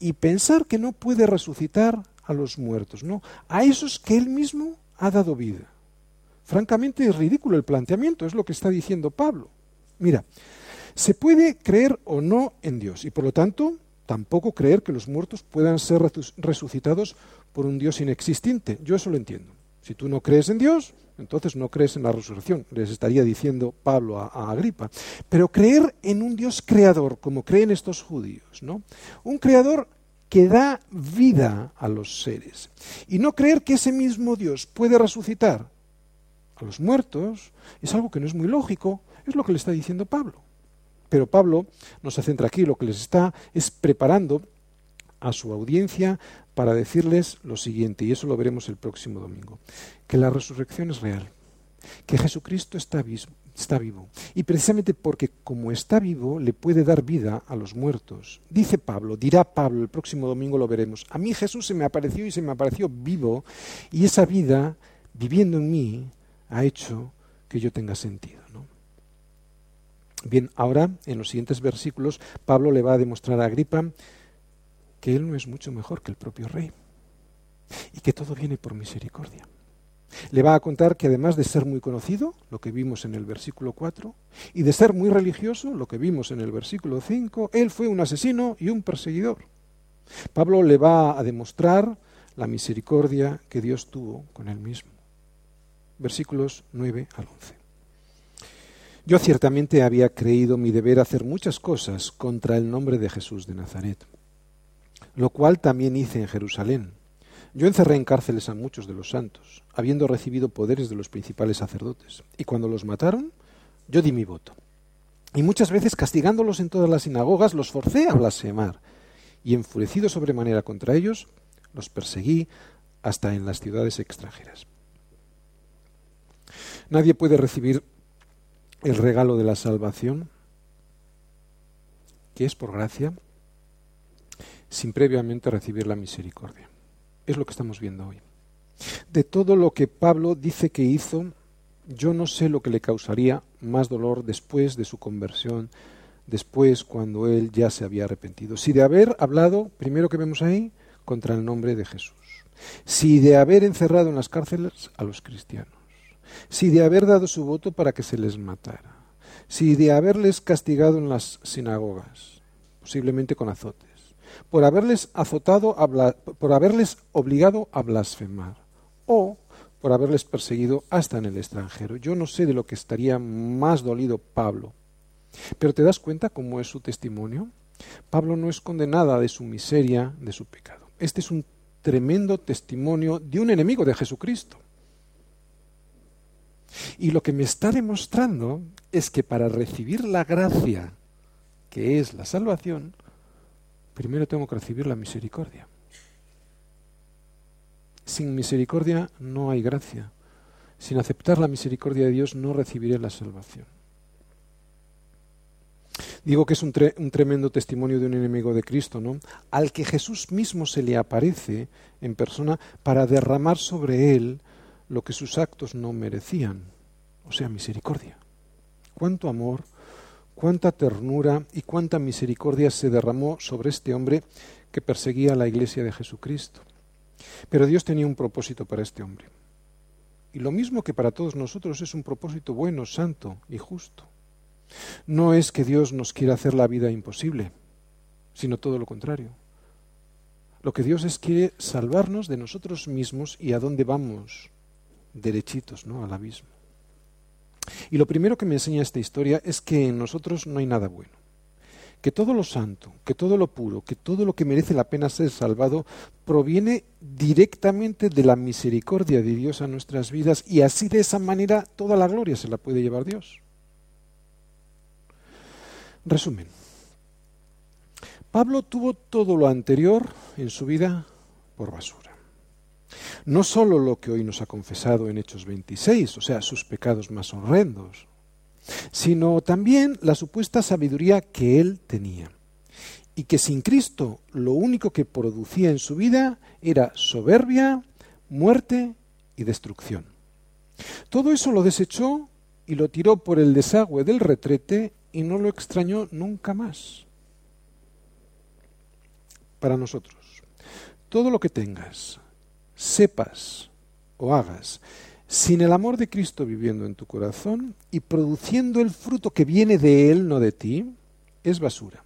y pensar que no puede resucitar a los muertos, ¿no? A esos que él mismo ha dado vida. Francamente es ridículo el planteamiento, es lo que está diciendo Pablo. Mira, se puede creer o no en Dios y por lo tanto tampoco creer que los muertos puedan ser resucitados por un Dios inexistente. Yo eso lo entiendo. Si tú no crees en Dios, entonces no crees en la resurrección, les estaría diciendo Pablo a, Agripa. Pero creer en un Dios creador, como creen estos judíos, ¿no? Un creador que da vida a los seres. Y no creer que ese mismo Dios puede resucitar a los muertos, es algo que no es muy lógico, es lo que le está diciendo Pablo. Pero Pablo no se centra aquí, lo que les está es preparando a su audiencia para decirles lo siguiente, y eso lo veremos el próximo domingo, que la resurrección es real, que Jesucristo está, está vivo, y precisamente porque como está vivo le puede dar vida a los muertos. Dice Pablo, dirá Pablo, el próximo domingo lo veremos, a mí Jesús se me apareció y se me apareció vivo, y esa vida viviendo en mí, ha hecho que yo tenga sentido. Bien, ahora en los siguientes versículos Pablo le va a demostrar a Agripa que él no es mucho mejor que el propio rey y que todo viene por misericordia. Le va a contar que además de ser muy conocido, lo que vimos en el versículo 4, y de ser muy religioso, lo que vimos en el versículo 5, él fue un asesino y un perseguidor. Pablo le va a demostrar la misericordia que Dios tuvo con él mismo. Versículos 9 al 11. Yo ciertamente había creído mi deber hacer muchas cosas contra el nombre de Jesús de Nazaret, lo cual también hice en Jerusalén. Yo encerré en cárceles a muchos de los santos, habiendo recibido poderes de los principales sacerdotes, y cuando los mataron, yo di mi voto. Y muchas veces castigándolos en todas las sinagogas, los forcé a blasfemar, y enfurecido sobremanera contra ellos, los perseguí hasta en las ciudades extranjeras. Nadie puede recibir el regalo de la salvación, que es por gracia, sin previamente recibir la misericordia. Es lo que estamos viendo hoy. De todo lo que Pablo dice que hizo, yo no sé lo que le causaría más dolor después de su conversión, después cuando él ya se había arrepentido. Si de haber hablado, primero que vemos ahí, contra el nombre de Jesús. Si de haber encerrado en las cárceles a los cristianos si de haber dado su voto para que se les matara, si de haberles castigado en las sinagogas, posiblemente con azotes, por haberles azotado, por haberles obligado a blasfemar, o por haberles perseguido hasta en el extranjero. Yo no sé de lo que estaría más dolido Pablo. Pero ¿te das cuenta cómo es su testimonio? Pablo no es condenada de su miseria, de su pecado. Este es un tremendo testimonio de un enemigo de Jesucristo. Y lo que me está demostrando es que para recibir la gracia, que es la salvación, primero tengo que recibir la misericordia. Sin misericordia no hay gracia. Sin aceptar la misericordia de Dios no recibiré la salvación. Digo que es un, tremendo testimonio de un enemigo de Cristo, ¿no? Al que Jesús mismo se le aparece en persona para derramar sobre él lo que sus actos no merecían, o sea, misericordia. Cuánto amor, cuánta ternura y cuánta misericordia se derramó sobre este hombre que perseguía la iglesia de Jesucristo. Pero Dios tenía un propósito para este hombre. Y lo mismo que para todos nosotros es un propósito bueno, santo y justo. No es que Dios nos quiera hacer la vida imposible, sino todo lo contrario. Lo que Dios es quiere salvarnos de nosotros mismos y a dónde vamos, derechitos, ¿no? Al abismo. Y lo primero que me enseña esta historia es que en nosotros no hay nada bueno. Que todo lo santo, que todo lo puro, que todo lo que merece la pena ser salvado proviene directamente de la misericordia de Dios a nuestras vidas y así de esa manera toda la gloria se la puede llevar Dios. Resumen. Pablo tuvo todo lo anterior en su vida por basura. No solo lo que hoy nos ha confesado en Hechos 26, o sea, sus pecados más horrendos, sino también la supuesta sabiduría que él tenía. Y que sin Cristo lo único que producía en su vida era soberbia, muerte y destrucción. Todo eso lo desechó y lo tiró por el desagüe del retrete y no lo extrañó nunca más. Para nosotros, todo lo que tengas, sepas o hagas sin el amor de Cristo viviendo en tu corazón y produciendo el fruto que viene de Él, no de ti, es basura.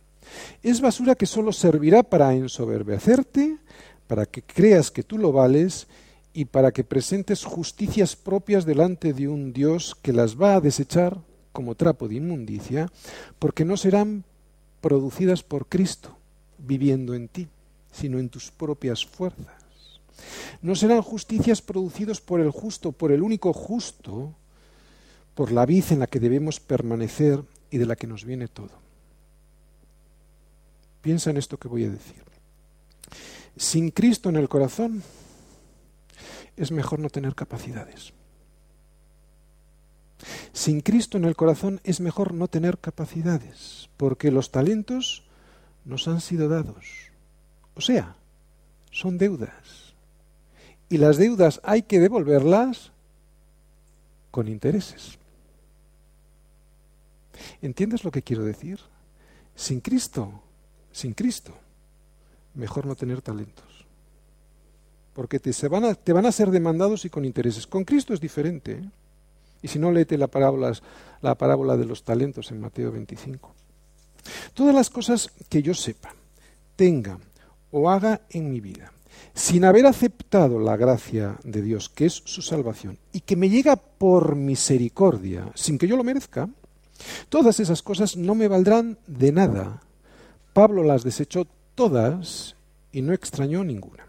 Es basura que solo servirá para ensoberbecerte, para que creas que tú lo vales y para que presentes justicias propias delante de un Dios que las va a desechar como trapo de inmundicia, porque no serán producidas por Cristo viviendo en ti, sino en tus propias fuerzas. No serán justicias producidos por el justo, por el único justo, por la vid en la que debemos permanecer y de la que nos viene todo. Piensa en esto que voy a decir. Sin Cristo en el corazón es mejor no tener capacidades. Sin Cristo en el corazón es mejor no tener capacidades, porque los talentos nos han sido dados. O sea, son deudas y las deudas hay que devolverlas con intereses. ¿Entiendes lo que quiero decir? Sin Cristo, sin Cristo, mejor no tener talentos. Porque te, se van, a, te van a ser demandados y con intereses. Con Cristo es diferente. ¿eh? Y si no, léete la parábola, la parábola de los talentos en Mateo 25. Todas las cosas que yo sepa, tenga o haga en mi vida, sin haber aceptado la gracia de Dios, que es su salvación, y que me llega por misericordia, sin que yo lo merezca, todas esas cosas no me valdrán de nada. Pablo las desechó todas y no extrañó ninguna.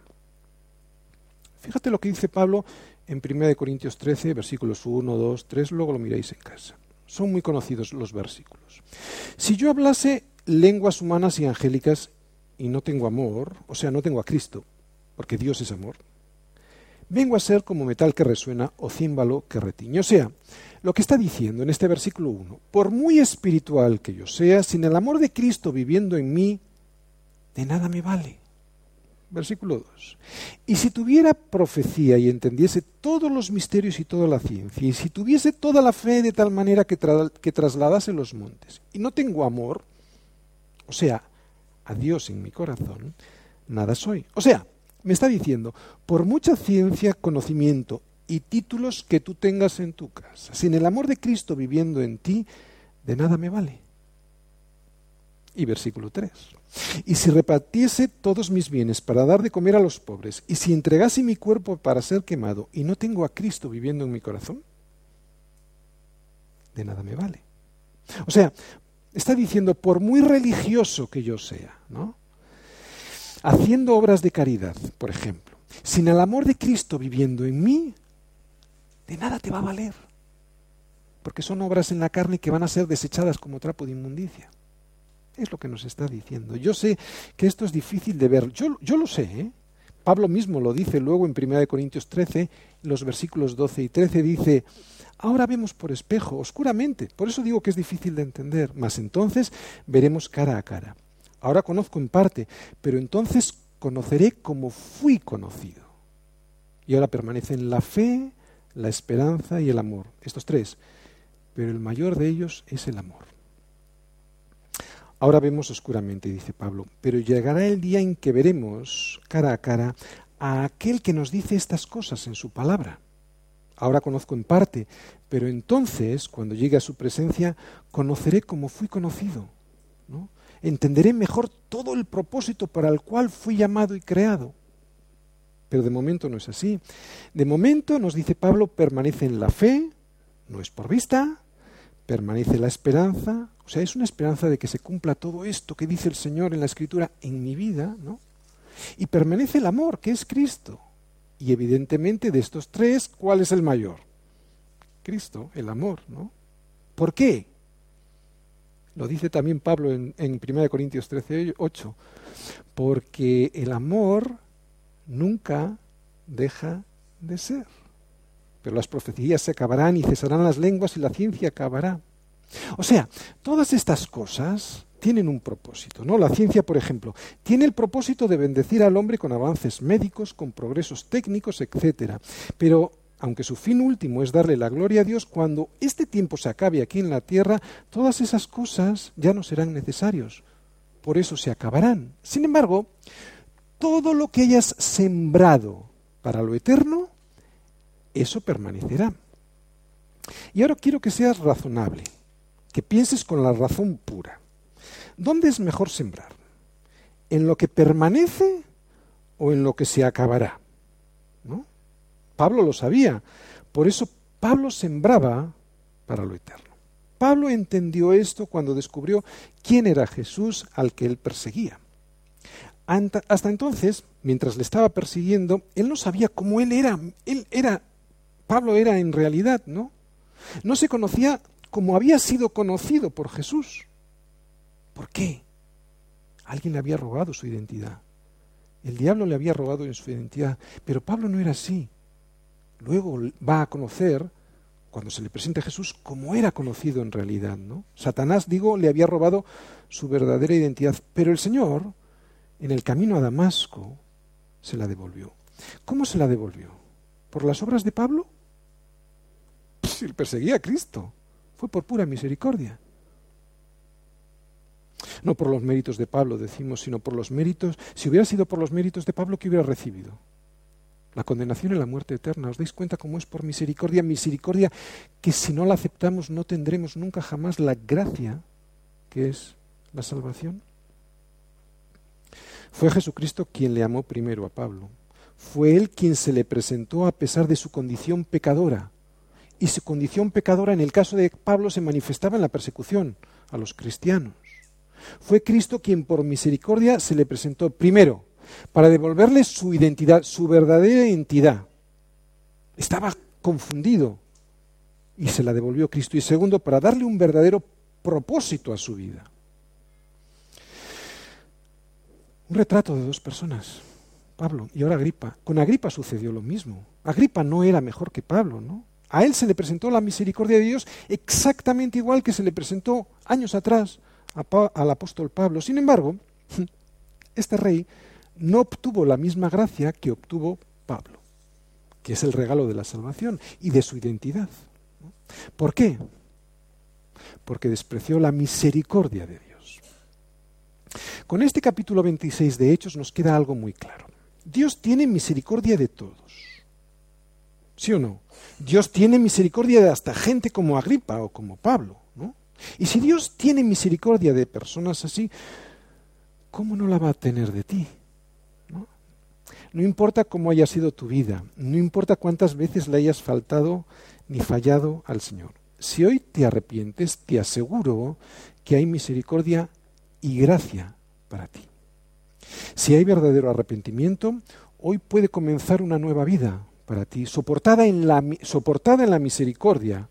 Fíjate lo que dice Pablo en 1 Corintios 13, versículos 1, 2, 3, luego lo miráis en casa. Son muy conocidos los versículos. Si yo hablase lenguas humanas y angélicas y no tengo amor, o sea, no tengo a Cristo, porque Dios es amor, vengo a ser como metal que resuena o címbalo que retiñe. O sea, lo que está diciendo en este versículo 1, por muy espiritual que yo sea, sin el amor de Cristo viviendo en mí, de nada me vale. Versículo 2. Y si tuviera profecía y entendiese todos los misterios y toda la ciencia, y si tuviese toda la fe de tal manera que, que trasladase los montes, y no tengo amor, o sea, a Dios en mi corazón, nada soy. O sea, me está diciendo, por mucha ciencia, conocimiento y títulos que tú tengas en tu casa, sin el amor de Cristo viviendo en ti, de nada me vale. Y versículo 3. Y si repartiese todos mis bienes para dar de comer a los pobres, y si entregase mi cuerpo para ser quemado, y no tengo a Cristo viviendo en mi corazón, de nada me vale. O sea, está diciendo, por muy religioso que yo sea, ¿no? Haciendo obras de caridad, por ejemplo, sin el amor de Cristo viviendo en mí, de nada te va a valer. Porque son obras en la carne que van a ser desechadas como trapo de inmundicia. Es lo que nos está diciendo. Yo sé que esto es difícil de ver. Yo, yo lo sé. ¿eh? Pablo mismo lo dice luego en 1 Corintios 13, los versículos 12 y 13, dice, ahora vemos por espejo, oscuramente. Por eso digo que es difícil de entender. Mas entonces veremos cara a cara. Ahora conozco en parte, pero entonces conoceré como fui conocido. Y ahora permanecen la fe, la esperanza y el amor. Estos tres. Pero el mayor de ellos es el amor. Ahora vemos oscuramente, dice Pablo, pero llegará el día en que veremos cara a cara a aquel que nos dice estas cosas en su palabra. Ahora conozco en parte, pero entonces, cuando llegue a su presencia, conoceré como fui conocido. ¿no? Entenderé mejor todo el propósito para el cual fui llamado y creado. Pero de momento no es así. De momento, nos dice Pablo, permanece en la fe, no es por vista, permanece la esperanza, o sea, es una esperanza de que se cumpla todo esto que dice el Señor en la Escritura en mi vida, ¿no? Y permanece el amor, que es Cristo. Y evidentemente de estos tres, ¿cuál es el mayor? Cristo, el amor, ¿no? ¿Por qué? Lo dice también Pablo en, en 1 Corintios 13, 8. Porque el amor nunca deja de ser. Pero las profecías se acabarán y cesarán las lenguas y la ciencia acabará. O sea, todas estas cosas tienen un propósito, ¿no? La ciencia, por ejemplo, tiene el propósito de bendecir al hombre con avances médicos, con progresos técnicos, etcétera. Pero aunque su fin último es darle la gloria a Dios, cuando este tiempo se acabe aquí en la tierra, todas esas cosas ya no serán necesarios. Por eso se acabarán. Sin embargo, todo lo que hayas sembrado para lo eterno, eso permanecerá. Y ahora quiero que seas razonable que pienses con la razón pura. ¿Dónde es mejor sembrar? ¿En lo que permanece o en lo que se acabará? Pablo lo sabía. Por eso Pablo sembraba para lo eterno. Pablo entendió esto cuando descubrió quién era Jesús al que él perseguía. Hasta entonces, mientras le estaba persiguiendo, él no sabía cómo él era. Él era, Pablo era en realidad, ¿no? No se conocía como había sido conocido por Jesús. ¿Por qué? Alguien le había robado su identidad. El diablo le había robado su identidad, pero Pablo no era así. Luego va a conocer, cuando se le presenta a Jesús, cómo era conocido en realidad. ¿no? Satanás, digo, le había robado su verdadera identidad, pero el Señor, en el camino a Damasco, se la devolvió. ¿Cómo se la devolvió? ¿Por las obras de Pablo? si perseguía a Cristo, fue por pura misericordia. No por los méritos de Pablo, decimos, sino por los méritos. Si hubiera sido por los méritos de Pablo, ¿qué hubiera recibido? La condenación y la muerte eterna. ¿Os dais cuenta cómo es por misericordia? Misericordia que si no la aceptamos no tendremos nunca jamás la gracia que es la salvación. Fue Jesucristo quien le amó primero a Pablo. Fue él quien se le presentó a pesar de su condición pecadora. Y su condición pecadora en el caso de Pablo se manifestaba en la persecución a los cristianos. Fue Cristo quien por misericordia se le presentó primero para devolverle su identidad, su verdadera identidad. Estaba confundido y se la devolvió Cristo. Y segundo, para darle un verdadero propósito a su vida. Un retrato de dos personas, Pablo y ahora Agripa. Con Agripa sucedió lo mismo. Agripa no era mejor que Pablo, ¿no? A él se le presentó la misericordia de Dios exactamente igual que se le presentó años atrás al apóstol Pablo. Sin embargo, este rey no obtuvo la misma gracia que obtuvo Pablo, que es el regalo de la salvación y de su identidad. ¿Por qué? Porque despreció la misericordia de Dios. Con este capítulo 26 de Hechos nos queda algo muy claro. Dios tiene misericordia de todos. ¿Sí o no? Dios tiene misericordia de hasta gente como Agripa o como Pablo. Y si Dios tiene misericordia de personas así, ¿cómo no la va a tener de ti? ¿No? importa cómo haya sido tu vida, no importa cuántas veces le hayas faltado ni fallado al Señor. Si hoy te arrepientes, te aseguro que hay misericordia y gracia para ti. Si hay verdadero arrepentimiento, hoy puede comenzar una nueva vida para ti, soportada en la, soportada en la misericordia,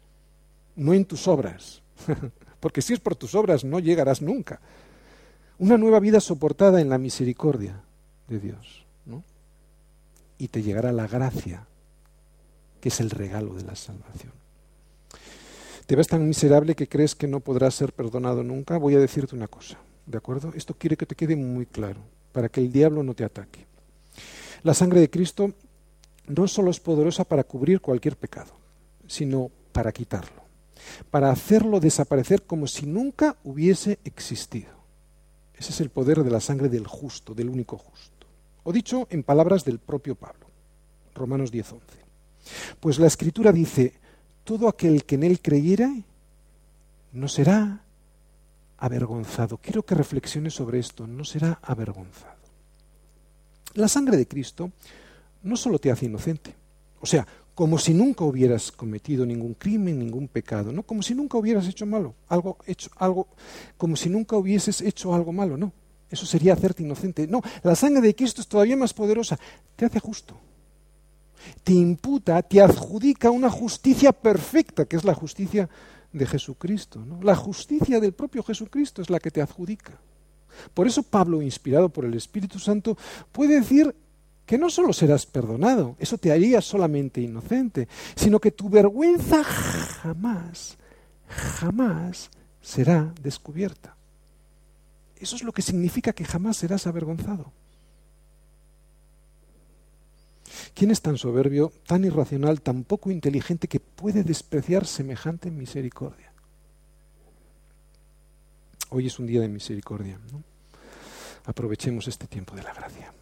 no en tus obras. (laughs) Porque si es por tus obras no llegarás nunca. Una nueva vida soportada en la misericordia de Dios. Y te llegará la gracia, que es el regalo de la salvación. ¿Te ves tan miserable que crees que no podrás ser perdonado nunca? Voy a decirte una cosa, ¿de acuerdo? Esto quiere que te quede muy claro, para que el diablo no te ataque. La sangre de Cristo no solo es poderosa para cubrir cualquier pecado, sino para quitarlo para hacerlo desaparecer como si nunca hubiese existido. Ese es el poder de la sangre del justo, del único justo. O dicho en palabras del propio Pablo, Romanos 10:11. Pues la escritura dice, todo aquel que en él creyera no será avergonzado. Quiero que reflexiones sobre esto, no será avergonzado. La sangre de Cristo no solo te hace inocente, o sea, como si nunca hubieras cometido ningún crimen, ningún pecado, no, como si nunca hubieras hecho malo, algo hecho algo como si nunca hubieses hecho algo malo, no. Eso sería hacerte inocente. No, la sangre de Cristo es todavía más poderosa, te hace justo. Te imputa, te adjudica una justicia perfecta, que es la justicia de Jesucristo. ¿no? La justicia del propio Jesucristo es la que te adjudica. Por eso Pablo, inspirado por el Espíritu Santo, puede decir que no solo serás perdonado, eso te haría solamente inocente, sino que tu vergüenza jamás, jamás será descubierta. Eso es lo que significa que jamás serás avergonzado. ¿Quién es tan soberbio, tan irracional, tan poco inteligente que puede despreciar semejante misericordia? Hoy es un día de misericordia. Aprovechemos este tiempo de la gracia.